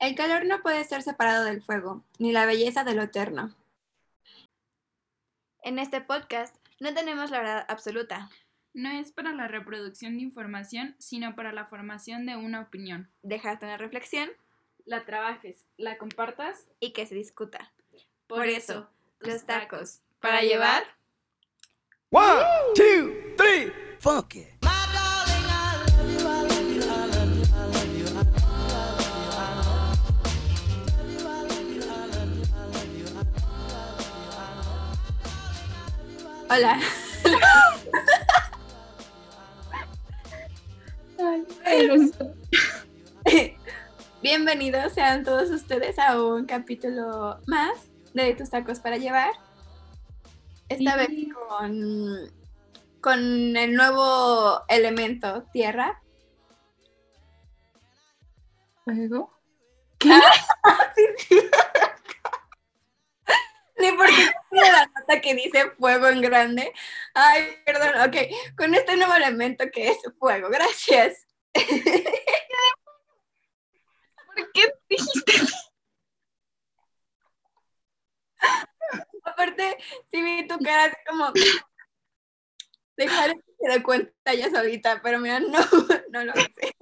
El calor no puede ser separado del fuego, ni la belleza de lo eterno. En este podcast no tenemos la verdad absoluta. No es para la reproducción de información, sino para la formación de una opinión. Dejarte una reflexión La trabajes, la compartas. y que se discuta. Por, eso, los tacos para llevar. One, two, three, funk it. Hola. Bienvenidos sean todos ustedes a un capítulo más de Tus Tacos para Llevar. Esta vez con, con el nuevo elemento tierra. ¿Fuego? Sí, sí. Ni porque tiene la nota que dice fuego en grande. Ay, perdón. Ok, con este nuevo elemento que es fuego. Gracias. ¿Por qué dijiste? Aparte, sí vi tu cara así como. Dejar que se dé cuenta ya solita, pero mira, no, no lo sé.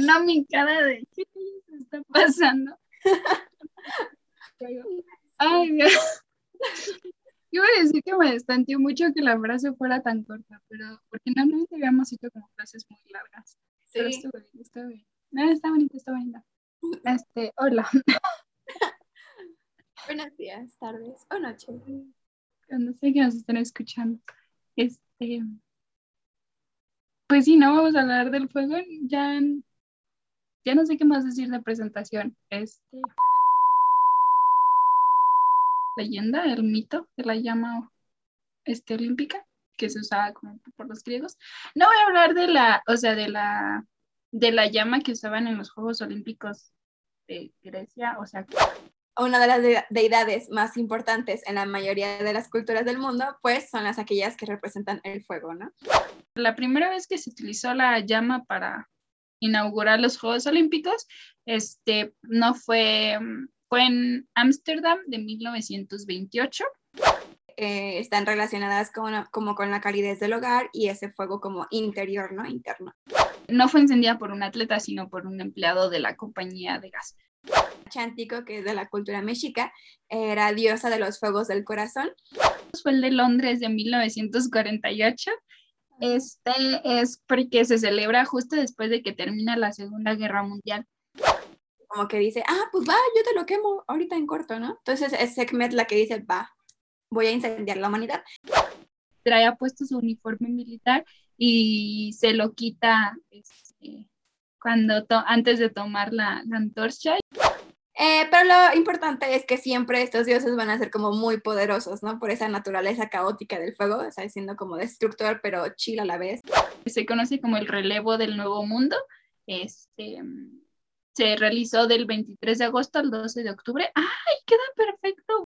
No, mi cara de ¿qué se está pasando? Ay. Iba a decir que me destanteó mucho que la frase fuera tan corta, pero porque normalmente habíamos hecho como frases muy largas. Pero Sí, estuvo bien, está bien. No, está bonito, está bonito. Este, hola. buenos días, tardes o noches. No sé que nos estén escuchando. Este, pues sí, no vamos a hablar del fuego. Ya, ya no sé qué más decir de presentación. Este, leyenda, el mito de la llama este, olímpica que se usaba como por los griegos. No voy a hablar de la, o sea, de la, de la llama que usaban en los Juegos Olímpicos de Grecia, o sea, Una de las de- deidades más importantes en la mayoría de las culturas del mundo, pues son las aquellas que representan el fuego, ¿no? la primera vez que se utilizó la llama para inaugurar los Juegos Olímpicos, este, no fue, mm, fue en Ámsterdam de 1928. Eh, están relacionadas con, como con la calidez del hogar y ese fuego como interior, ¿no? Interno. No fue encendida por un atleta, sino por un empleado de la compañía de gas. Chántico, que es de la cultura mexica, era diosa de los fuegos del corazón. Fue el de Londres de 1948. Este es porque se celebra justo después de que termina la Segunda Guerra Mundial. Como que dice, ah, pues va, yo te lo quemo ahorita en corto, ¿no? Entonces es Sekhmet la que dice, va, voy a incendiar la humanidad. Traía puesto su uniforme militar y se lo quita este, cuando to- antes de tomar la, la antorcha. Eh, pero lo importante es que siempre estos dioses van a ser como muy poderosos, ¿no? Por esa naturaleza caótica del fuego, o sea, siendo como destructor, pero chill a la vez. Se conoce como el relevo del Nuevo Mundo. Este, se realizó del 23 de agosto al 12 de octubre. ¡Ay, queda perfecto!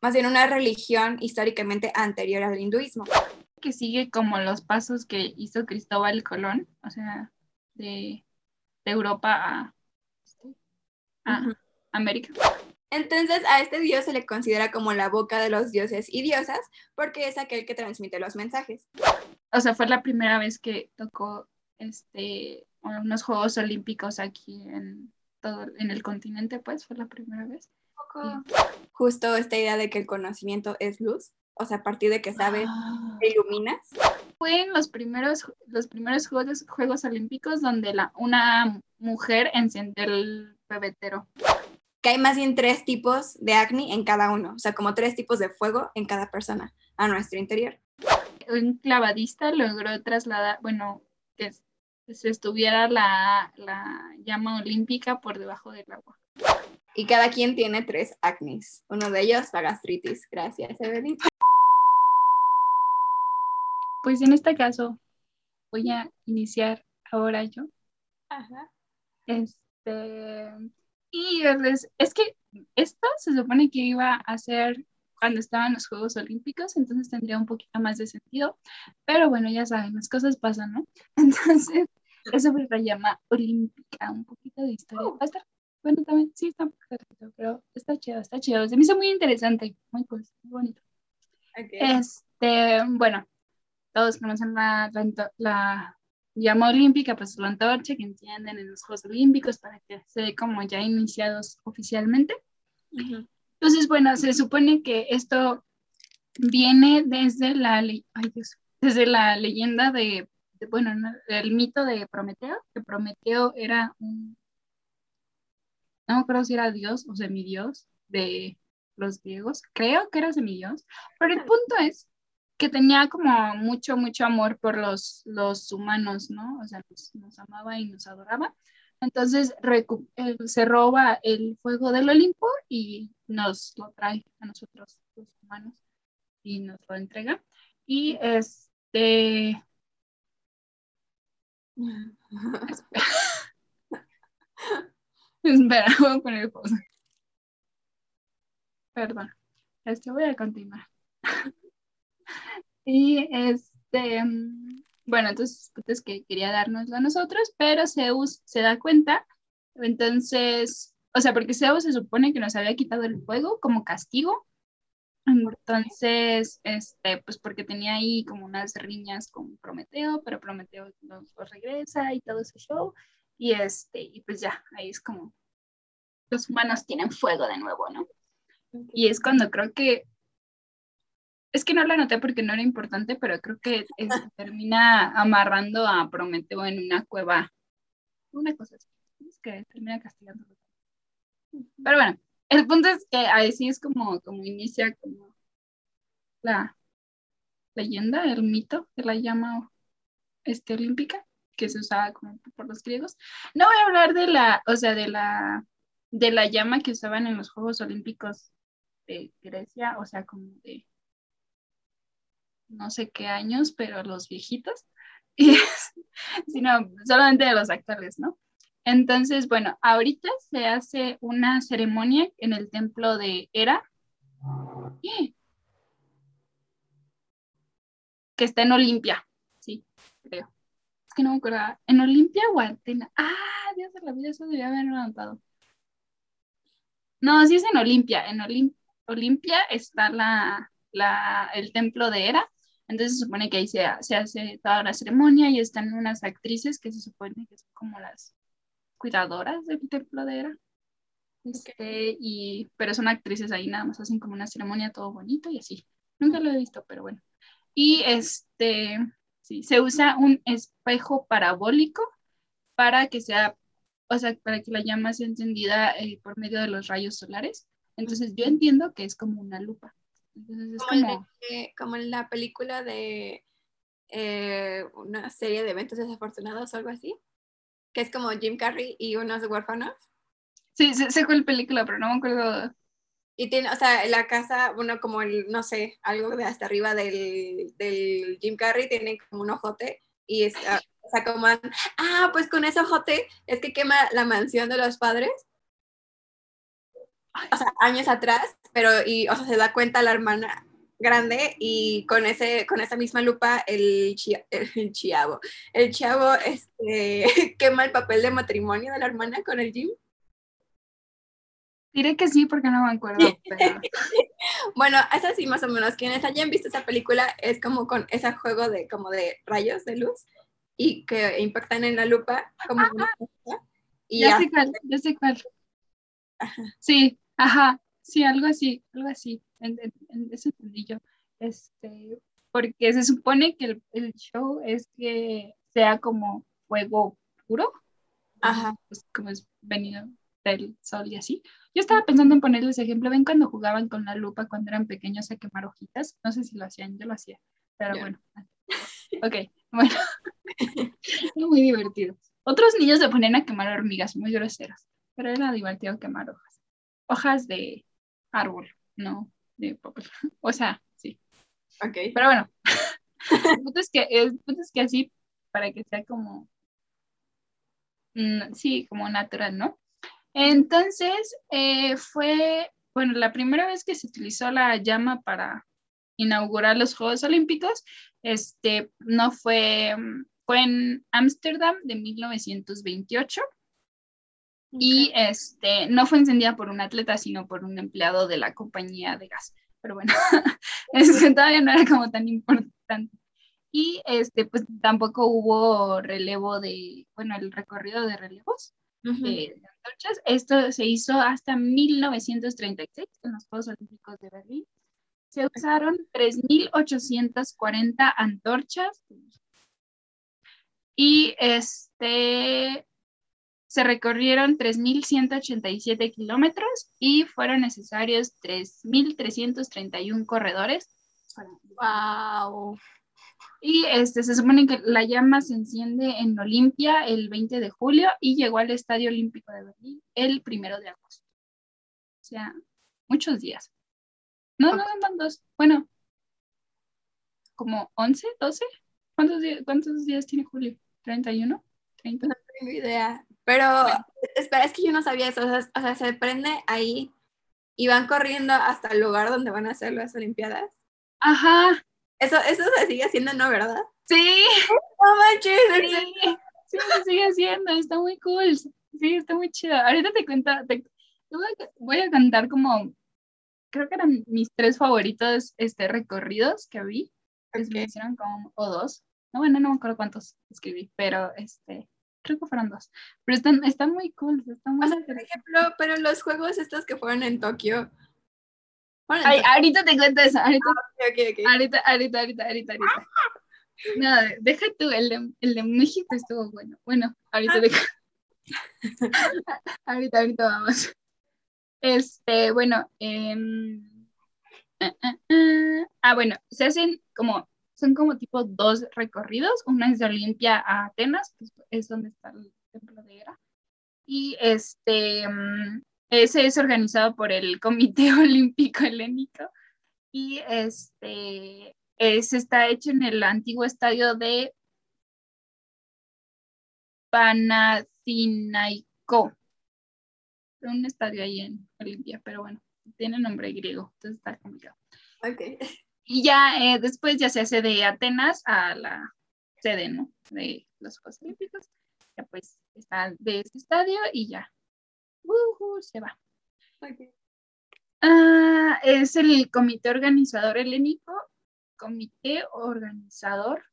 Más bien una religión históricamente anterior al hinduismo. Que sigue como los pasos que hizo Cristóbal Colón, o sea, de, de Europa a, a Ujú. América. Entonces a este dios se le considera como la boca de los dioses y diosas porque es aquel que transmite los mensajes. O sea, fue la primera vez que tocó este, unos Juegos Olímpicos aquí en todo, en el continente, pues fue la primera vez. Justo esta idea de que el conocimiento es luz, o sea, a partir de que sabes, te iluminas. Fue en los primeros, los primeros Juegos, Juegos Olímpicos donde la, una mujer encendió el pebetero. Que hay más bien tres tipos de acné en cada uno, o sea, como tres tipos de fuego en cada persona a nuestro interior. Un clavadista logró trasladar, bueno, que se estuviera la, la llama olímpica por debajo del agua. Y cada quien tiene tres acnes. Uno de ellos la gastritis. Gracias, Evelyn. Pues en este caso voy a iniciar ahora yo. Ajá. Este, y es, es que esto se supone que iba a ser cuando estaban los Juegos Olímpicos, entonces tendría un poquito más de sentido, pero bueno, ya saben, las cosas pasan, ¿no? Entonces, es sobre la llama olímpica, un poquito de historia. Oh. Va a estar, bueno, también, sí, está un cortito, pero está chido, está chido. Se me hizo muy interesante, muy cool, muy bonito. Ok. Este, bueno, todos conocen la, la, la llama olímpica, pues la antorcha que entienden en los Juegos Olímpicos para que se dé como ya iniciados oficialmente. Ujú. Entonces, bueno, se supone que esto viene desde la, ay, Dios, desde la leyenda de, de, bueno, no, el mito de Prometeo, que Prometeo era un, no me acuerdo si era dios o semidios de los griegos, creo que era semidios, pero el punto es que tenía como mucho, mucho amor por los, los humanos, ¿no? O sea, nos, nos amaba y nos adoraba. Entonces se roba el fuego del Olimpo y nos lo trae a nosotros, los humanos, y nos lo entrega. Y este, espera, voy a poner pausa. Perdón, este voy a continuar. Y este, bueno, entonces pues, es que quería dárnoslo a nosotros, pero Zeus se da cuenta, entonces, o sea, porque Zeus se supone que nos había quitado el fuego como castigo, entonces, este, pues porque tenía ahí como unas riñas con Prometeo, pero Prometeo nos lo regresa y todo ese show, y este, y pues ya, ahí es como los humanos tienen fuego de nuevo, ¿no? Y es cuando creo que, es que no lo anoté porque no era importante, pero creo que es- termina amarrando a Prometeo en una cueva, una cosa así, es que termina castigándolo. Pero bueno, el punto es que ahí sí es como, como inicia como la leyenda, el mito de la llama este, olímpica que se usaba como por los griegos. No voy a hablar de la, o sea, de la, de la llama que usaban en los Juegos Olímpicos de Grecia, o sea, como de no sé qué años, pero los viejitos, y, sino solamente de los actuales, ¿no? Entonces, bueno, ahorita se hace una ceremonia en el templo de Hera, que está en Olimpia, sí, creo. Es que no me acuerdo, ¿en Olimpia o Atenas? Ah, Dios de la vida, eso debería haberlo anotado. No, sí es en Olimpia, en Olim- Olimpia está la, el templo de Hera, entonces se supone que ahí se, se hace toda la ceremonia y están unas actrices que se supone que son como las cuidadoras del templo de Hera. Este, y, pero son actrices ahí, nada más hacen como una ceremonia todo bonito y así. Nunca lo he visto, pero bueno. Y este, sí, se usa un espejo parabólico para que sea, o sea, para que la llama sea encendida eh, por medio de los rayos solares. Entonces yo entiendo que es como una lupa. Entonces es Como, el como, de- como en la película de eh, una serie de eventos desafortunados o algo así, que es como Jim Carrey y unos huérfanos. sí, sé, sé cuál película, pero no me acuerdo. Y tiene, o sea, la casa, bueno, como el, no sé, algo de hasta arriba del, del Jim Carrey, tiene como un ojote y está, o sea, como, ah, pues con ese ojote es que quema la mansión de los padres. O sea, años atrás, pero, y, o sea, se da cuenta la hermana grande y con ese, con esa misma lupa el, chia- el chiavo, el chavo este, quema el papel de matrimonio de la hermana con el Jim. Diré que sí porque no me acuerdo, pero Bueno, es así más o menos. Quienes hayan visto esa película es como con ese juego de como de rayos de luz y que impactan en la lupa como una cosa, y ya sé cuál, ya sé cuál. Ajá. Sí, ajá, sí, algo así, algo así. En, en- entendí yo. Este, porque se supone que el, el show es que sea como fuego puro, Ajá. pues como es venido del sol y así. Yo estaba pensando en ponerles ejemplo, ven cuando jugaban con la lupa cuando eran pequeños a quemar hojitas, no sé si lo hacían, yo lo hacía, pero Ya. bueno. Ok, bueno. Muy divertido. Otros niños se ponían a quemar hormigas muy groseras, pero era divertido quemar hojas. Hojas de árbol, no de papel. O sea, sí. Ok. Pero bueno, el punto es que, el punto es que así, para que sea como, mm, sí, como natural, ¿no? Entonces, eh, fue, bueno, la primera vez que se utilizó la llama para inaugurar los Juegos Olímpicos, este, no fue mm, fue en Ámsterdam de 1928 y este, no fue encendida por un atleta, sino por un empleado de la compañía de gas. Pero bueno, eso todavía no era como tan importante. Y este, pues tampoco hubo relevo de, bueno, el recorrido de relevos de, antorchas. Esto se hizo hasta 1936 en los Juegos Olímpicos de Berlín. Se usaron 3.840 antorchas y este se recorrieron 3.187 kilómetros y fueron necesarios 3.331 corredores. ¡Wow! Y este, se supone que la llama se enciende en Olimpia el 20 de julio y llegó al Estadio Olímpico de Berlín el 1 de agosto. O sea, muchos días. No, no, no, dos. Bueno, como 11, 12. ¿Cuántos días, cuántos días tiene julio? ¿31? ¿30? No tengo idea. Pero, espera, es que yo no sabía eso. O sea, se prende ahí y van corriendo hasta el lugar donde van a hacer las Olimpiadas. Ajá. Eso, eso se sigue haciendo, ¿no? ¿Verdad? Sí. No manches. Sí, sí, se sigue haciendo. Está muy cool. Sí, está muy chido. Ahorita te cuento, te, voy a cantar como, creo que eran mis tres favoritos este, recorridos que vi. Okay. Me hicieron como, o dos. No, bueno, no me acuerdo cuántos escribí, pero este, creo que fueron dos. Pero están, están muy cool, están muy o sea, Por ejemplo, pero los juegos estos que fueron en Tokio. Fueron en Ay, Tokio. ahorita te cuento eso. Ahorita, ah, okay, okay, ahorita, ahorita, ahorita, ahorita, ahorita. No, deja tú, el de, el de México estuvo bueno. Bueno, ahorita deja. ahorita, ahorita vamos. Este, bueno, eh, ah, bueno, se hacen como son como tipo dos recorridos. Una es de Olimpia a Atenas, es donde está el templo de Hera. Y este, ese es organizado por el Comité Olímpico Helénico. Y este, es, está hecho en el antiguo estadio de Panathinaiko. Un estadio ahí en Olimpia, pero bueno, tiene nombre griego, entonces está complicado. Okay. Y ya eh, después ya se hace de Atenas a la sede, ¿no? De los Juegos Olímpicos. Ya pues está de este estadio y ya. Uh, se va. Okay. Uh, es el comité organizador helénico. Comité organizador.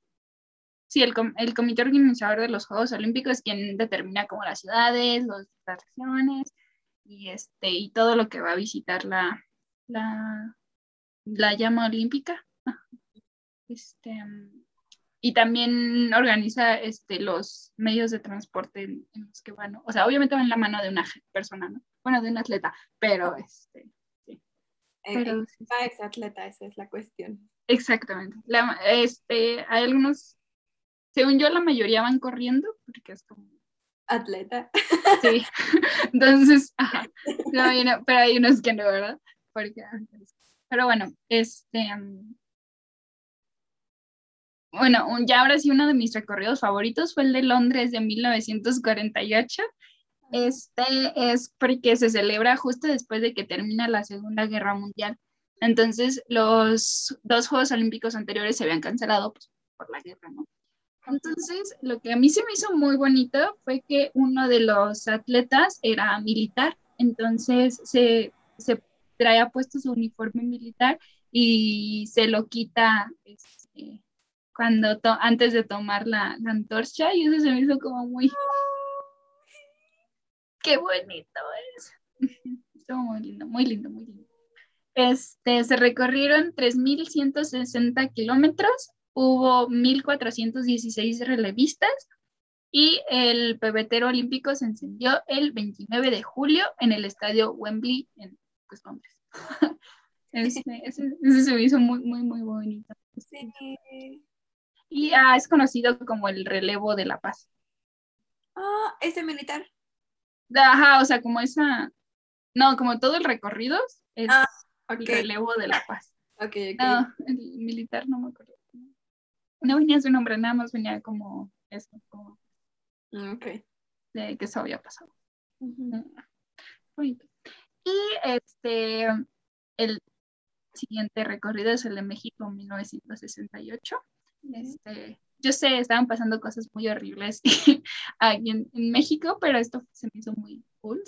Sí, el, el, comité organizador de los Juegos Olímpicos quien determina como las ciudades, las regiones y, este, y todo lo que va a visitar la, la la llama olímpica. Este, y también organiza este, los medios de transporte en, en, los que van, o sea, obviamente va en la mano de una persona, ¿no? Bueno, de un atleta, pero este, sí. Pero, sí, sí. ese atleta, esa es la cuestión. Exactamente. La, este, hay algunos, según yo, la mayoría van corriendo, porque es como... Atleta. Sí, entonces, ajá. No, pero hay unos que no, ¿verdad? Porque pero bueno, este. Bueno, ya ahora sí uno de mis recorridos favoritos fue el de Londres de 1948. Este es porque se celebra justo después de que termina la Segunda Guerra Mundial. Entonces, los dos Juegos Olímpicos anteriores se habían cancelado pues, por la guerra, ¿no? Entonces, lo que a mí se me hizo muy bonito fue que uno de los atletas era militar. Entonces, se, se traía puesto su uniforme militar y se lo quita este, cuando antes de tomar la, la, antorcha y eso se me hizo como muy qué bonito es. Estuvo muy lindo muy lindo muy lindo. Este se recorrieron 3.160 kilómetros hubo 1.416 relevistas y el pebetero olímpico se encendió el 29 de julio en el estadio Wembley en pues hombres. Este, se me hizo muy, muy, muy bonito. Sí. Y ah, es conocido como el relevo de la paz. Ah, ese militar. Ajá, o sea, como esa, no, como todo el recorrido es ah, okay. el relevo de la paz. Ok, ok. No, el militar no me acuerdo. No venía su nombre, nada más venía como eso, como ok. De que eso había pasado. Uh -huh. Bonito. Y este, el siguiente recorrido es el de México 1968. Este, yo sé, estaban pasando cosas muy horribles aquí en, en México, pero esto se me hizo muy cool.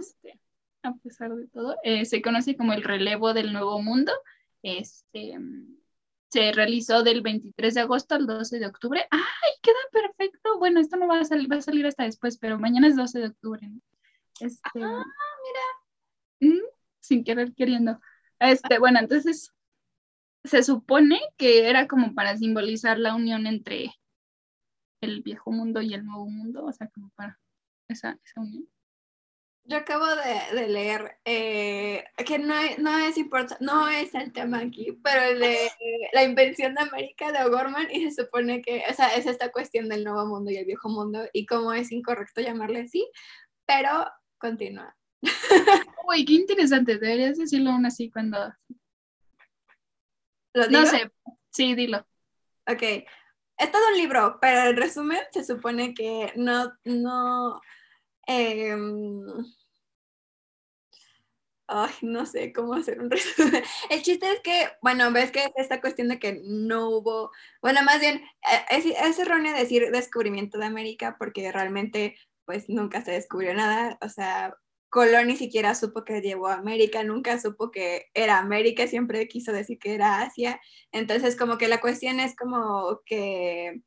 Este, a pesar de todo. Eh, se conoce como el relevo del Nuevo Mundo. Este, se realizó del 23 de agosto al 12 de octubre. ¡Ay, queda perfecto! Bueno, esto no va a salir, va a salir hasta después, pero mañana es 12 de octubre. ¿no? Este, Ah, sin querer queriendo. Este, bueno, entonces se supone que era como para simbolizar la unión entre el viejo mundo y el nuevo mundo, o sea, como para esa, esa unión. Yo acabo de, leer eh, que no, no es importa, no es el tema aquí, pero el de la invención de América de O'Gorman y se supone que, o sea, es esta cuestión del nuevo mundo y el viejo mundo y cómo es incorrecto llamarle así, pero continúa. Uy, qué interesante, deberías decirlo aún así cuando... ¿Lo digo? No sé, sí, dilo. Ok. Es todo un libro, pero en resumen se supone que no, no, em, ay, no sé cómo hacer un resumen. El chiste es que, bueno, ves que es esta cuestión de que no hubo, bueno, más bien, eh, es, es erróneo decir descubrimiento de América porque realmente, pues, nunca se descubrió nada, o sea, Colón ni siquiera supo que llegó a América, nunca supo que era América, siempre quiso decir que era Asia. Entonces, como que la cuestión es como que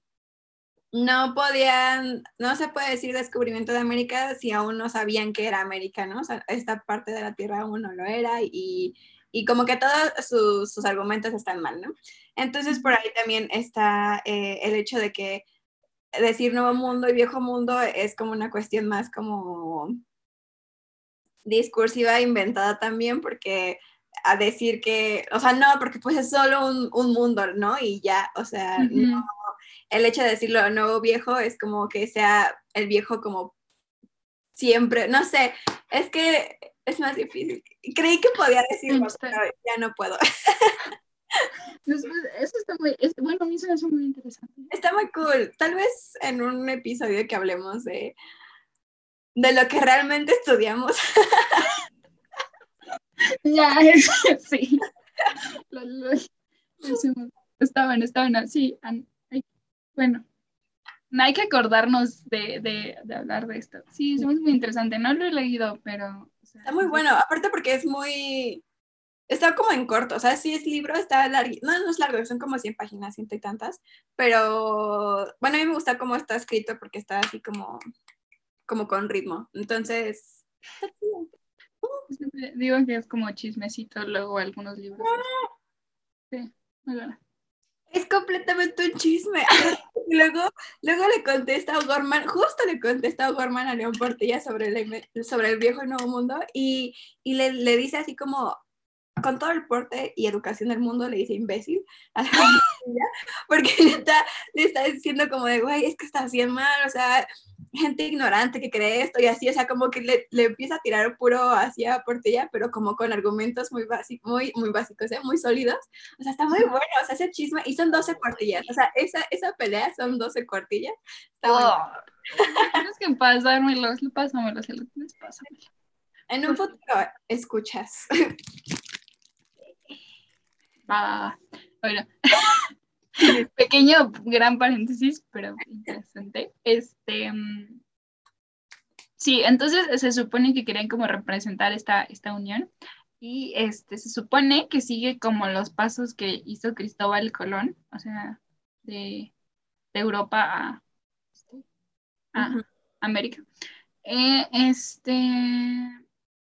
no podían, no se puede decir descubrimiento de América si aún no sabían que era América, ¿no? Esta parte de la Tierra aún no lo era y, y como que todos sus, sus argumentos están mal, ¿no? Entonces, por ahí también está eh, el hecho de que decir nuevo mundo y viejo mundo es como una cuestión más como discursiva inventada también porque a decir que, o sea, no, porque pues es solo un, un mundo, ¿no? Y ya, o sea, no, el hecho de decirlo nuevo viejo es como que sea el viejo como siempre, no sé, es que es más difícil. Creí que podía decirlo, Está- pero ya no puedo. Eso, eso está muy, es- bueno, a mí se me hace muy interesante. Está muy cool. Tal vez en un episodio que hablemos de, de lo que realmente estudiamos. Ya, es- sí. Está bueno, está bueno. Sí, bueno. No hay que acordarnos de, de, de hablar de esto. Sí, es muy interesante. No lo he leído, pero. o sea, Está muy bueno, aparte porque es muy... Está como en corto, o sea, sí es libro, está largo, no, no es largo, son como 100 páginas, ciento y tantas, pero bueno, a mí me gusta cómo está escrito porque está así como, como con ritmo, entonces... chido. siempre Digo que es como chismecito luego algunos libros. Sí, muy bueno. Es completamente un chisme. Y luego, luego le contesta a Gorman, justo le contesta a Gorman a León Portilla sobre el, sobre el viejo y nuevo mundo y, y le, le dice así como, con todo el porte y educación del mundo, le dice imbécil a la Portilla, porque neta le está diciendo como de, güey, es que está bien mal, o sea, gente ignorante que cree esto y así, o sea, como que le, le empieza a tirar puro hacia Portilla, pero como con argumentos muy, básicos muy, muy básicos, ¿eh? muy sólidos. O sea, está muy bueno, o sea, ese chisme, y son 12 cuartillas, o sea, esa, esa pelea son 12 cuartillas. Está bueno. Oh. Tienes que pasármelos, pásamelos, el tienes, pásamelo. En un futuro escuchas. Bueno, pequeño, gran paréntesis, pero interesante. Este, mm, sí, entonces se supone que querían como representar esta, esta unión y este, se supone que sigue como los pasos que hizo Cristóbal Colón, o sea, de, de Europa a, este. América. Eh, este,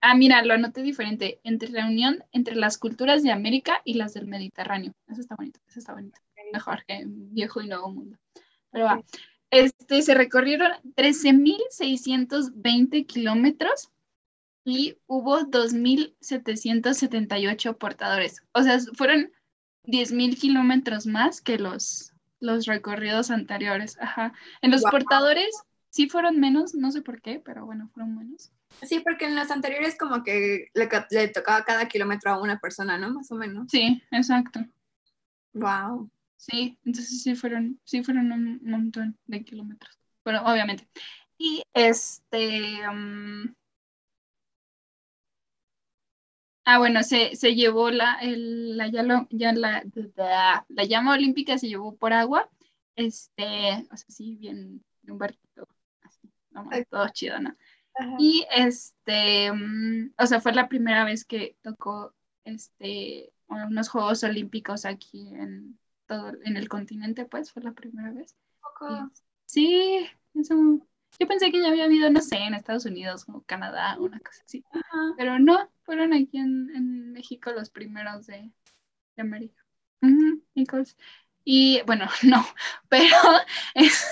Ah, mira, lo anoté diferente. Entre la unión entre las culturas de América y las del Mediterráneo. Eso está bonito, eso está bonito. Mejor que viejo y nuevo mundo. Pero va. Este, se recorrieron 13.620 kilómetros y hubo 2.778 portadores. O sea, fueron 10.000 kilómetros más que los, los recorridos anteriores. Ajá. En los Guau. portadores sí fueron menos, no sé por qué, pero bueno, fueron menos. Sí, porque en los anteriores como que le, le tocaba cada kilómetro a una persona, ¿no? Más o menos. Sí, exacto. Wow. Sí, entonces sí fueron, sí fueron un montón de kilómetros. Pero obviamente. Y este. um, ah, bueno, se, se llevó la, el- la, yalo- ya la, la llama olímpica, se llevó por agua este, o sea, sí, bien, un barquito, así, todo chido, ¿no? Ajá. Y este, mm, o sea, fue la primera vez que tocó este, unos Juegos Olímpicos aquí en todo, en el continente, pues, fue la primera vez. Y- sí, eso, yo pensé que ya había habido, no sé, en Estados Unidos o Canadá, una cosa así. Ajá. Pero no, fueron aquí en, en México los primeros de, de América. Nichols. Y bueno, no, pero, es-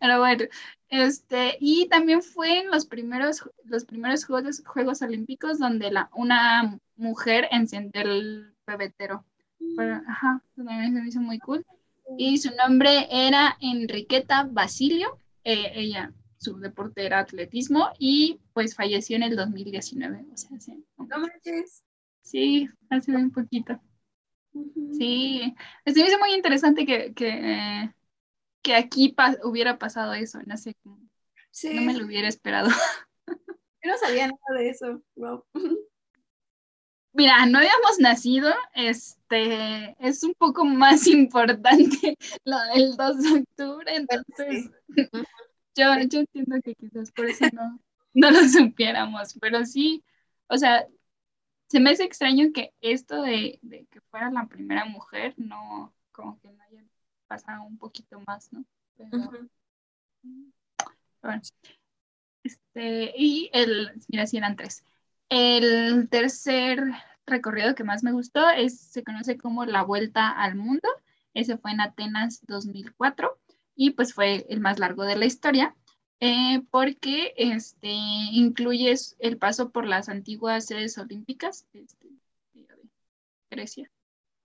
pero bueno, este, y también fue en los primeros, los primeros Juegos, Juegos Olímpicos donde la, una mujer encendió el pebetero. Pero, ajá, también se me hizo muy cool. Y su nombre era Enriqueta Basilio. eh, ella, su deporte era atletismo y pues falleció en el 2019. O sea, sí, No manches. sí hace un poquito. Sí, se me hizo muy interesante que, que, eh, que aquí pa- hubiera pasado eso. No sé, Sí, no me lo hubiera esperado. yo no sabía nada de eso. Wow. Mira, no habíamos nacido, este, es un poco más importante lo del 2 de octubre, entonces yo, yo entiendo que quizás por eso no, no lo supiéramos, pero sí, o sea, se me hace extraño que esto de, de que fuera la primera mujer, no, como que no haya pasado un poquito más, ¿no? Pero, bueno, este, y el, mira, si eran tres. El tercer recorrido que más me gustó es, se conoce como la Vuelta al Mundo. Ese fue en Atenas 2004 y pues fue el más largo de la historia eh, porque este, incluye el paso por las antiguas sedes olímpicas este, de Grecia.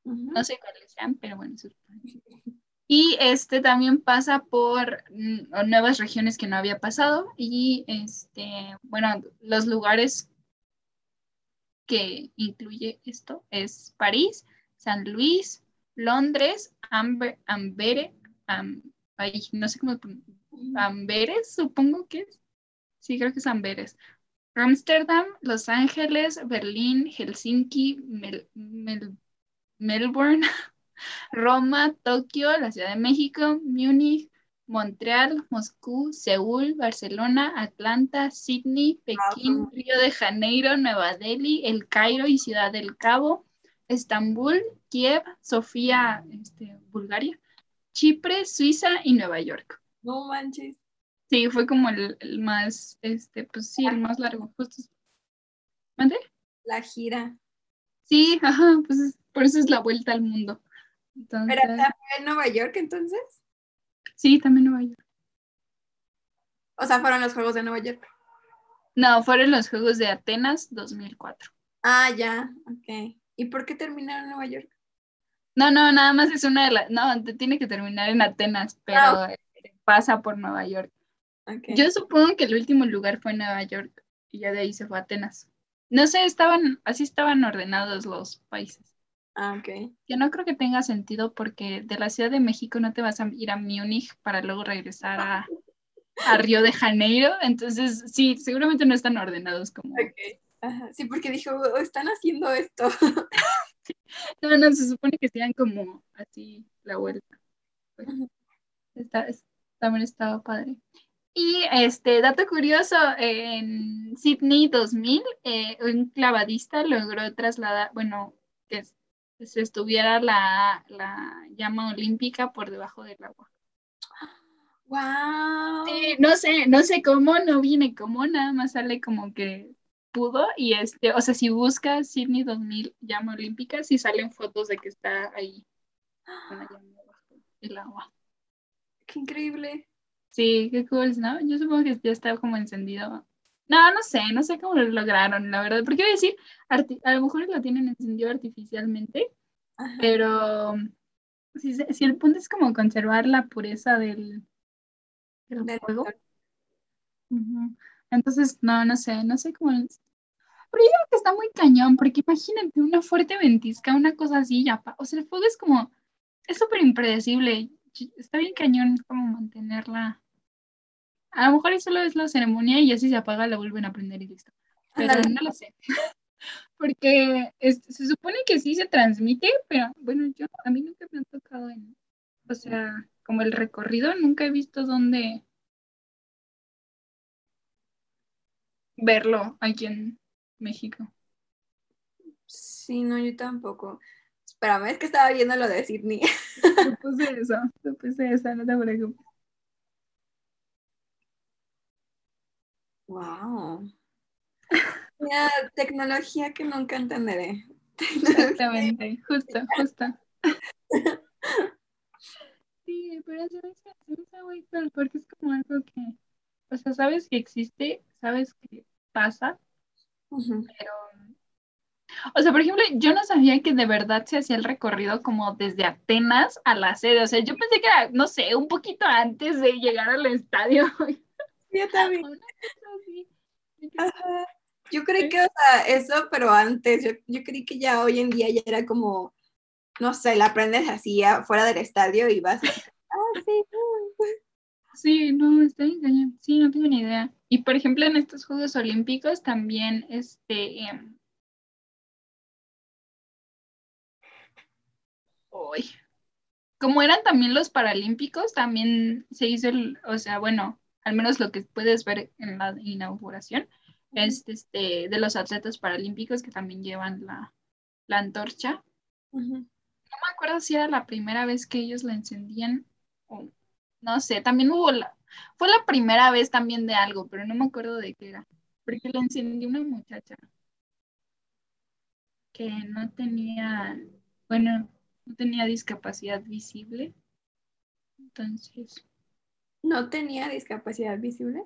No sé cuáles sean, pero bueno. eso- Y este también pasa por mm, nuevas regiones que no había pasado y este, bueno, los lugares que incluye esto es París, San Luis, Londres, Amber, Ambere, Am- ay, no sé cómo, Amberes, supongo que es. Sí, creo que es Amberes. Ámsterdam, Los Ángeles, Berlín, Helsinki, Mel- Melbourne, Roma, Tokio, la Ciudad de México, Múnich, Montreal, Moscú, Seúl, Barcelona, Atlanta, Sydney, Pekín, Wow. Río de Janeiro, Nueva Delhi, El Cairo y Ciudad del Cabo, Estambul, Kiev, Sofía, este, Bulgaria, Chipre, Suiza y Nueva York. No manches. Sí, fue como el, el más, este, pues sí, el más largo. Justo. ¿Mande? La gira. Sí, ajá, pues es- por eso es la vuelta al mundo. Entonces, ¿Pero también en Nueva York entonces? sí, también Nueva York. O sea, fueron los Juegos de Nueva York. No, fueron los Juegos de Atenas 2004. Ah, ya, ok. ¿Y por qué terminaron en Nueva York? No, no, nada más es una de las, no, te tiene que terminar en Atenas, pero Ah, eh, pasa por Nueva York. Yo supongo que el último lugar fue Nueva York y ya de ahí se fue a Atenas. No sé, estaban, así estaban ordenados los países. Ah, ok. Yo no creo que tenga sentido porque de la Ciudad de México no te vas a ir a Múnich para luego regresar a, a Río de Janeiro. Entonces, sí, seguramente no están ordenados como... Ok. Ajá. Sí, porque dijo, "Oh, están haciendo esto. No, no, se supone que sean como así la vuelta. Pues, está- es- también estaba padre. Y este dato curioso, en Sydney 2000, eh, un clavadista logró trasladar, bueno, que s- se estuviera la, la llama olímpica por debajo del agua. ¡Wow! Sí, no sé, no sé cómo, no viene cómo, nada más sale como que pudo y este, o sea, si buscas Sydney 2000 llama olímpica, sí salen fotos de que está ahí con la llama bajo el agua. ¡Qué increíble! Sí, qué cool, ¿no? Yo supongo que ya está como encendido. No, no sé, no sé cómo lo lograron, la verdad. Porque iba a decir, a lo mejor lo tienen encendido artificialmente, Ajá. pero si, el punto es como conservar la pureza del, del Del. Entonces, no, no sé, no sé cómo. es. Pero yo creo que está muy cañón, porque imagínate una fuerte ventisca, una cosa así, ya, pa- o sea, el fuego es como, es súper impredecible. Está bien cañón como mantenerla. A lo mejor eso solo es la ceremonia y así se apaga, la vuelven a prender y listo. Pero no lo sé. Porque es- se supone que sí se transmite, pero bueno, yo a mí nunca me han tocado en, o sea, como el recorrido, nunca he visto dónde verlo aquí en México. Sí, no, yo tampoco. Espérame, es que estaba viendo lo de Sydney. Supuse eso, supuse eso, no te preocupes. Wow. Mira, tecnología que nunca entenderé. Exactamente, justo, justo. Sí, pero me hace muy cool, porque es como algo que, o sea, sabes que existe, sabes que pasa, pero, o sea, por ejemplo, yo no sabía que de verdad se hacía el recorrido como desde Atenas a la sede, o sea, yo pensé que era, no sé, un poquito antes de llegar al estadio. Yo también. Ajá. Yo creí que, o sea, eso, pero antes, yo, yo creí que ya hoy en día ya era como, no sé, la aprendes así fuera del estadio y vas así, ah, sí, uy". Sí, no, está bien. Sí, no tengo ni idea. Y por ejemplo, en estos Juegos Olímpicos también, este, uy, como eran también los Paralímpicos, también se hizo el, o sea, bueno, al menos lo que puedes ver en la inauguración, es este, de los atletas paralímpicos que también llevan la, la antorcha. No me acuerdo si era la primera vez que ellos la encendían o no sé, también hubo la, fue la primera vez también de algo, pero no me acuerdo de qué era, porque la encendió una muchacha que no tenía, bueno, no tenía discapacidad visible. Entonces, ¿No tenía discapacidad visible?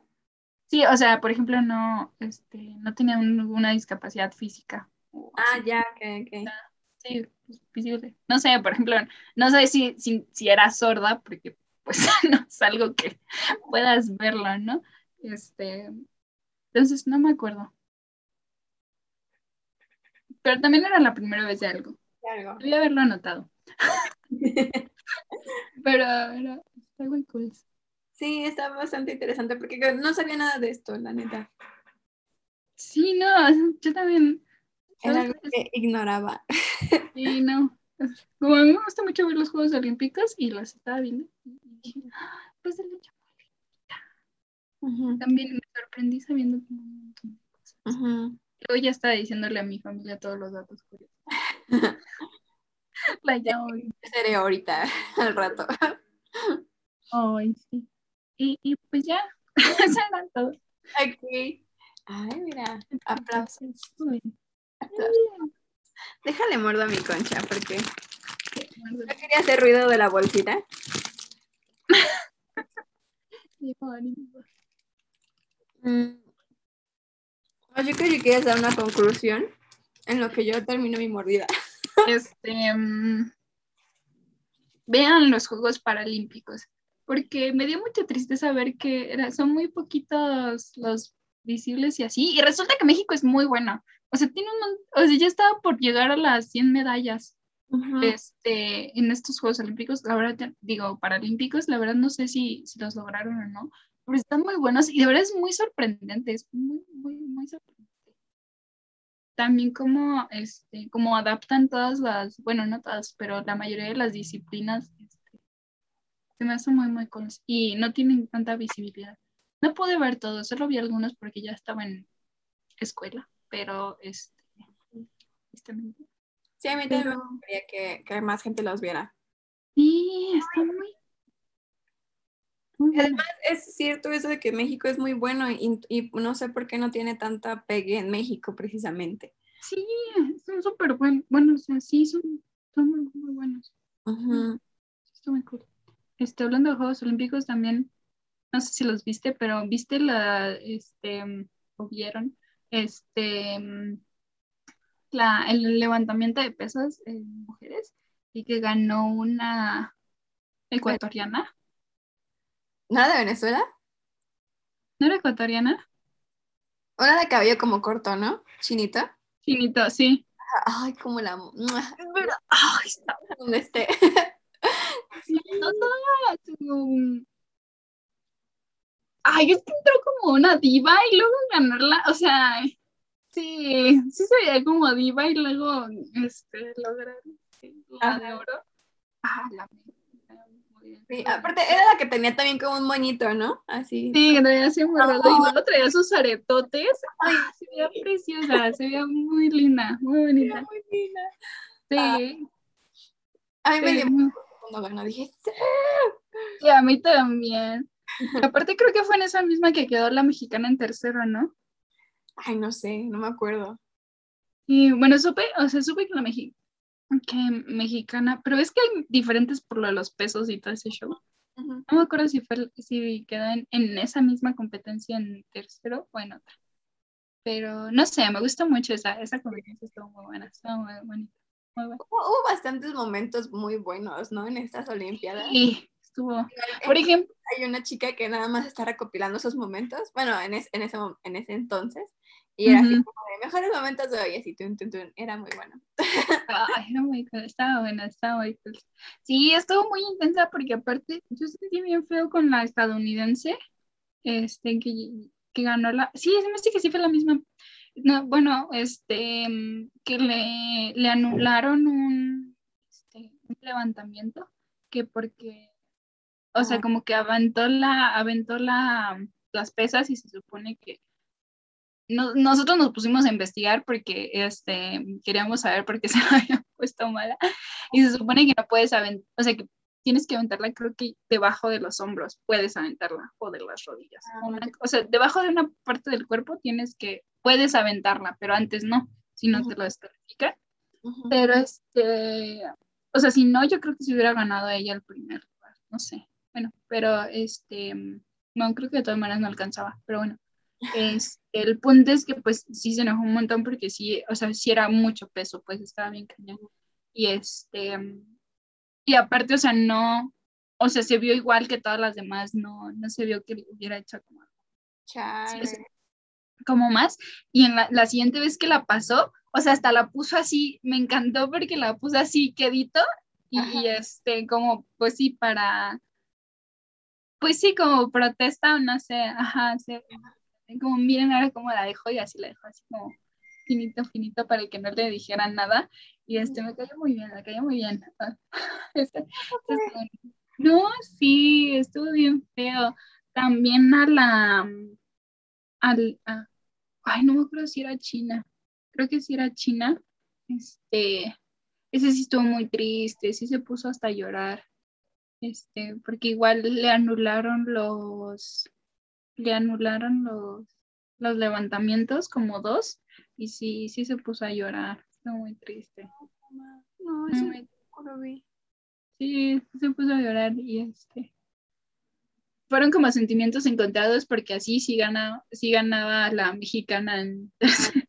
sí, o sea, por ejemplo, no, este, no tenía ninguna discapacidad física. Ah, así. ya, ok, ok. Sí, pues, visible. No sé, por ejemplo, no sé si, si, si era sorda, porque pues no es algo que puedas verlo, ¿no? Este, entonces no me acuerdo. Pero también era la primera vez de algo. Algo. Debía haberlo anotado. Pero era, está muy cool. Sí, está bastante interesante porque no sabía nada de esto, la neta. Sí, no, yo también. Era algo que ignoraba. Sí, no. Como a mí me gusta mucho ver los Juegos Olímpicos y los estaba viendo. y dije, "Ah, pues el hecho Ujú, También me sorprendí sabiendo como un montón de cosas. ujú. Luego ya estaba diciéndole a mi familia todos los datos curiosos. La llamo. Seré ahorita, al rato. Ay, sí. Y, y pues ya, eso era todo. Ok. Ay, mira. Aplausos. Aplausos. Déjale mordo a mi concha porque no quería hacer ruido de la bolsita. Mm. Yo creo que quieres dar una conclusión en lo que yo termino mi mordida. Este, mm, vean los Juegos Paralímpicos, porque me dio mucha tristeza ver que era- son muy poquitos los visibles y así, y resulta que México es muy bueno. O sea, tiene un, o sea, ya estaba por llegar a las 100 medallas. Ujú. este, en estos Juegos Olímpicos, la verdad, digo, Paralímpicos, la verdad no sé si, si los lograron o no, pero están muy buenos y de verdad es muy sorprendente, es muy, muy, muy sorprendente. También como, este, como adaptan todas las, bueno, no todas, pero la mayoría de las disciplinas, este, se me hace muy, muy cool y no tienen tanta visibilidad. No pude ver todos, solo vi algunos porque ya estaba en escuela, pero, este. Sí, a mí también Pero- me gustaría que, que más gente los viera. Sí, está muy. muy bueno. Además, es cierto eso de que México es muy bueno y, y no sé por qué no tiene tanta pegue en México precisamente. Sí, son súper buenos. Bueno, o sea, sí, son, son muy, muy buenos. Está muy cool. Este, hablando de Juegos Olímpicos también, no sé si los viste, pero viste la, este, o vieron, este, la, el levantamiento de pesas en mujeres y que ganó una ecuatoriana. ¿Nada de Venezuela? ¿No era ecuatoriana? Una de cabello como corto, ¿no? Chinito. Finito, sí. Ay, como la... Es verdad. Ay, está Donde esté. No todas, como- Ay, es que entró como una diva y luego ganarla, o sea, sí, sí se veía como diva y luego este, lograr la de oro. Ah, la Sí, aparte era la que tenía también como un moñito, ¿no? Así. Sí, que traía así amarrado y Oh. luego traía sus aretotes. Ay, Ah, se veía preciosa, se veía muy linda, muy bonita. muy linda. Sí, A mí me dio cuando ganó, dije, sí. y a mí también. Y aparte creo que fue en esa misma que quedó la mexicana en tercero, ¿no? Ay, no sé, no me acuerdo. Y bueno, supe, o sea, supe que la mexi- que mexicana, pero es que hay diferentes por lo de los pesos y todo ese show. No me acuerdo si fue si quedó en, en esa misma competencia en tercero o en otra. Pero no sé, me gustó mucho esa, esa competencia, estuvo muy buena, estuvo muy bonita. Muy buena. Hubo, hubo bastantes momentos muy buenos, ¿no? En estas Olimpiadas. Y estuvo, por ejemplo, Hay una chica que nada más está recopilando esos momentos, bueno, en, es- en, ese, en ese entonces, y era así Ujú. como de mejores momentos de hoy, así, tun, tun, tun, era muy bueno. Ay, era muy cool, estaba buena, estaba muy cool. Sí, estuvo muy intensa porque aparte yo sentí bien feo con la estadounidense, este, que, que ganó la, sí, se me que sí fue la misma, no, bueno, este, mm, que le, le anularon un, este, un levantamiento, que porque, o sea, Ah. como que aventó la, aventó la, las pesas y se supone que no- nosotros nos pusimos a investigar porque este, queríamos saber por qué se había puesto mala. Y se supone que no puedes aventar, o sea, que tienes que aventarla, creo que debajo de los hombros, puedes aventarla, o de las rodillas. Ah, Una- o sea, debajo de una parte del cuerpo tienes que, puedes aventarla, pero antes no, si no te lo descalifican. Ujú. Pero este, o sea, si no, yo creo que si hubiera ganado ella el primer lugar, no sé. Bueno, pero este, no, creo que de todas maneras no alcanzaba, pero bueno. Este, el punto es que pues sí se enojó un montón porque sí, o sea, sí era mucho peso, pues estaba bien cañón. Y este, y aparte, o sea, no, o sea, se vio igual que todas las demás, no, no se vio que hubiera hecho como Chale. sea, como más. Y en la, la siguiente vez que la pasó, o sea, hasta la puso así, me encantó porque la puso así quedito y, y, este, como, pues sí, para, pues sí, como protesta o no sé, ajá, sí, como miren ahora cómo la dejó y así la dejó así como finito, finito para que no le dijeran nada. Y este, me cayó muy bien, me cayó muy bien. Este- este estuvo- no, sí, estuvo bien feo. También a la, al, a- ay, no me acuerdo si era China, creo que sí era China, este, ese sí estuvo muy triste, sí se puso hasta a llorar, este, porque igual le anularon los, le anularon los, los levantamientos como dos, y sí, sí se puso a llorar, muy triste. No, eso Muy- lo vi. Sí, se puso a llorar y este. Fueron como sentimientos encontrados porque así sí, gana, sí ganaba la mexicana. en-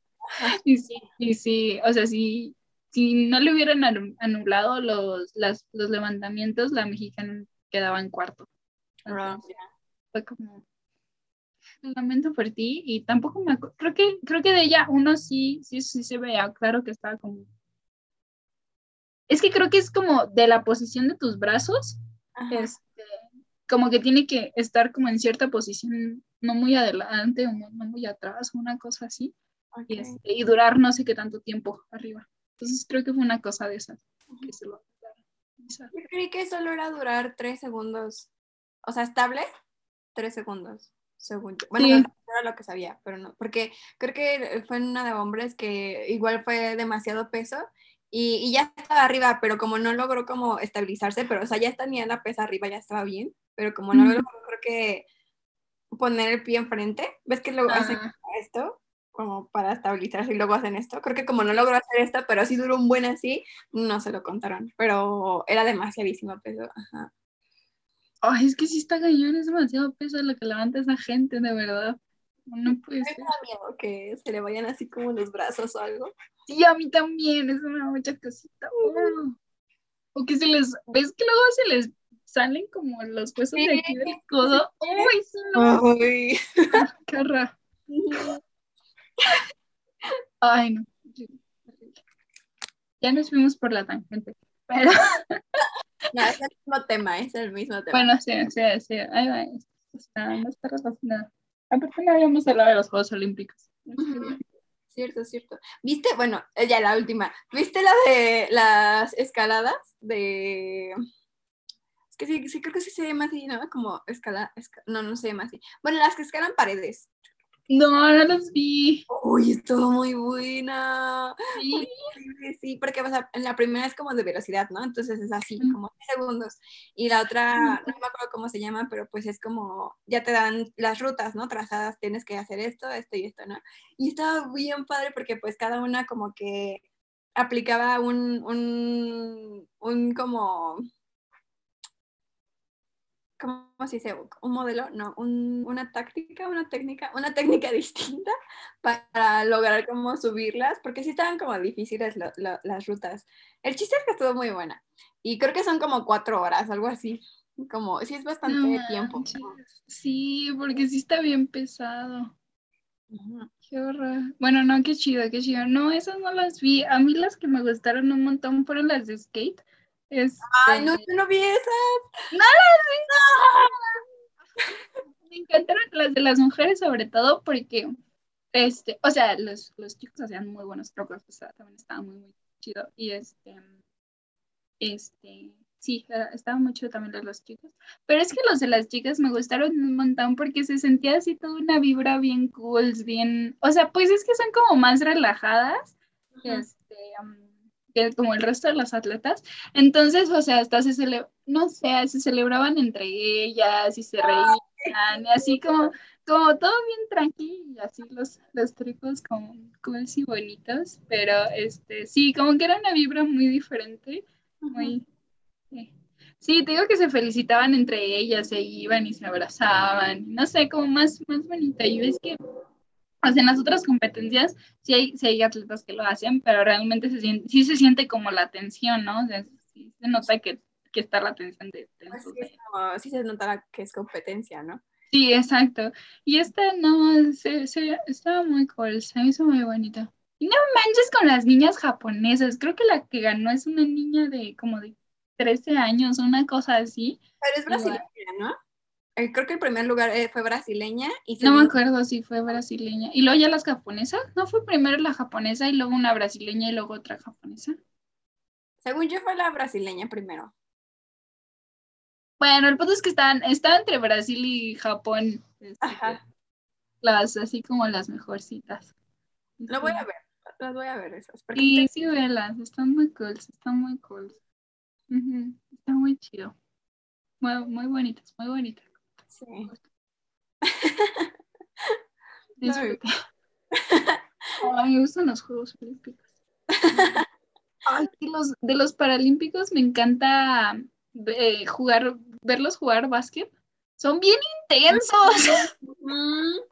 y sí, y sí, o sea, sí, si no le hubieran anu- anulado los, las, los levantamientos, la mexicana quedaba en cuarto. Ah, Entonces, fue como, "Lo lamento por ti y tampoco me acuerdo, creo que, creo que de ella uno sí, sí, sí se veía claro que estaba como, es que creo que es como de la posición de tus brazos, este, como que tiene que estar como en cierta posición, no muy adelante o no, no muy atrás, una cosa así, Ok. y, este, y durar no sé qué tanto tiempo arriba. Entonces creo que fue una cosa de esas. que se lo- Yo creí que solo era durar tres segundos. O sea, estable, tres segundos, según yo. Bueno, Sí. no, era lo que sabía, pero no. Porque creo que fue una de hombres que igual fue demasiado peso y, y ya estaba arriba, pero como no logró como estabilizarse, pero o sea, ya tenía la pesa arriba, ya estaba bien, pero como no logró, creo que poner el pie enfrente, ¿ves que luego hacen Ah, esto? como para estabilizarse y luego hacen esto. Creo que como no logró hacer esto, pero sí duró un buen así, no se lo contaron, pero era demasiadísimo peso. Ajá. Ay, es que sí está cañón, es demasiado peso lo que levanta esa gente, de verdad. No puede Me ser. da miedo que se le vayan así como los brazos o algo. Sí, a mí también, es una mucha cosita. Oh. O que se les, ¿ves que luego se les salen como los huesos de aquí del codo? ¡Ay, sí, no! Ay. ¡Qué horror! Ay, no. Ya nos fuimos por la tangente. Pero No, es el mismo tema, es el mismo tema. bueno, sí, sí, sí. Ahí va. No está relacionado. Aparte no habíamos hablado de los Juegos Olímpicos. Ujú. Cierto, cierto. ¿Viste? Bueno, eh, ya la última. ¿Viste la de las escaladas? De. Es que sí, sí creo que sí se llama así, ¿no? Como escala, esca- no, no se llama así. Bueno, las que escalan paredes. No, no los vi. Uy, estuvo muy buena. Sí. Sí, porque o sea, en la primera es como de velocidad, ¿no? Entonces es así, como 10 segundos. Y la otra, no me acuerdo cómo se llama, pero pues es como, ya te dan las rutas, ¿no? Trazadas, tienes que hacer esto, esto y esto, ¿no? Y estaba bien padre porque pues cada una como que aplicaba un, un, un como, ¿cómo se dice? Un modelo, no, un- una táctica, una técnica, una técnica distinta para lograr como subirlas, porque sí estaban como difíciles lo- lo- las rutas. El chiste es que estuvo muy buena. Y creo que son como cuatro horas, algo así. Como, sí es bastante No tiempo. Sí, porque sí está bien pesado. Qué horror. Bueno, no, qué chido, qué chido. No, esas no las vi. A mí las que me gustaron un montón fueron las de skate. Este, Ay, no, yo no vi esa. Me encantaron las de las mujeres, sobre todo porque, este, o sea, los, los chicos hacían muy buenos trucos, o sea, también estaba muy, muy chido. Y este, este, sí, eh, estaba muy chido también los los chicos. Pero es que los de las chicas me gustaron un montón porque se sentía así toda una vibra bien cool, bien, o sea, pues es que son como más relajadas, este, um, que como el resto de las atletas. Entonces, o sea, hasta se cele- no sé, se celebraban entre ellas y se reían, y así como, como todo bien tranquilo, y así los, los trucos como cool y bonitos, pero este, sí, como que era una vibra muy diferente, muy... sí. Sí, te digo que se felicitaban entre ellas, se iban y se abrazaban, no sé, como más, más bonita. Y ves que, o sea, en las otras competencias sí hay, sí hay atletas que lo hacen, pero realmente se siente, sí se siente como la tensión, ¿no? O sea, sí se nota que, que está la tensión de, de- Pues sí, es como- sí se notaba que es competencia, ¿no? Sí, exacto. Y esta no, se, se- estaba muy cool, se hizo muy bonito. Y no manches con las niñas japonesas, creo que la que ganó es una niña de como de 13 años, una cosa así. Pero es brasileña, ¿no? Eh, creo que el primer lugar eh, fue brasileña y No me acuerdo si fue brasileña. Y luego ya las japonesas, ¿no fue primero la japonesa y luego una brasileña y luego otra japonesa? según yo fue la brasileña primero. Bueno, el punto es que estaban, estaba entre Brasil y Japón. este, Ajá. Las, así como las mejorcitas. Lo voy a ver, las voy a ver esas. Sí, sí, velas, están muy cool, están muy cool. Ujú, Está muy chido. Muy, muy bonitas, muy bonitas. Sí. Disfruté. Ay, me gustan los Juegos Olímpicos. Ay, de los, de los Paralímpicos me encanta eh, jugar, verlos jugar básquet. Son bien intensos.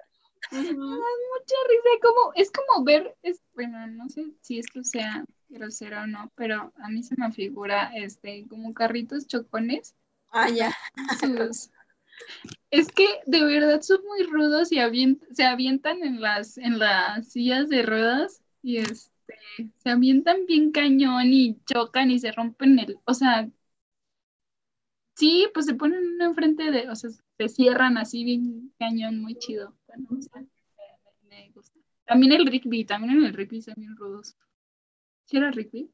Mucha risa, como, es como ver, es, bueno, no sé si esto sea grosero o no, pero a mí se me figura este como carritos chocones. Ah, ya. sus- Es que de verdad son muy rudos y avient- se avientan en las, en las sillas de ruedas y este, se avientan bien cañón y chocan y se rompen el, o sea, sí, pues se ponen uno enfrente de, o sea, se cierran así bien cañón, muy chido. Bueno, o sea, me, gusta. También el rugby, también en el rugby son bien rudos. ¿Sí era rugby?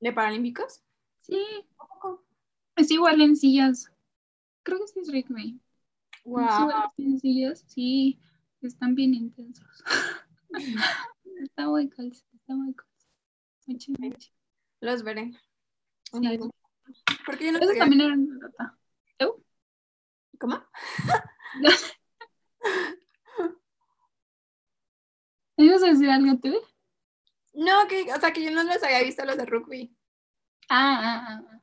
¿De Paralímpicos? Sí, es igual en sillas. Creo que sí es rugby. Es Wow. igual en sillas, sí, están bien intensos. está muy cool, está muy cool. Muy chido. Los veré. Sí. Porque yo no Esos también eran de Dota. ¿Cómo? ¿Me ibas a decir algo tú? No, que, o sea, que yo no los había visto los de rugby. Ah, ah, ah, ah.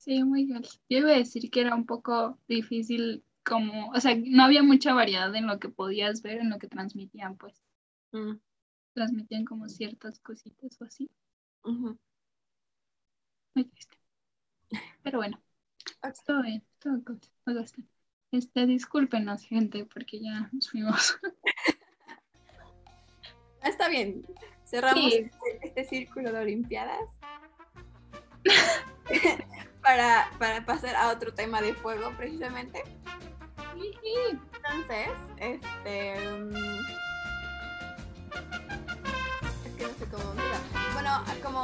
Sí, muy bien. Yo iba a decir que era un poco difícil como, o sea, no había mucha variedad en lo que podías ver, en lo que transmitían, pues. Mm, Transmitían como ciertas cositas o así. Muy triste. Pero bueno, todo bien, todo good. gusta. Este, discúlpenos, gente, porque ya nos fuimos. Está bien. Cerramos Sí. este, este círculo de Olimpiadas. para, para pasar a otro tema de fuego, precisamente. Entonces, este. mm, Es que no sé cómo. mira, Bueno, como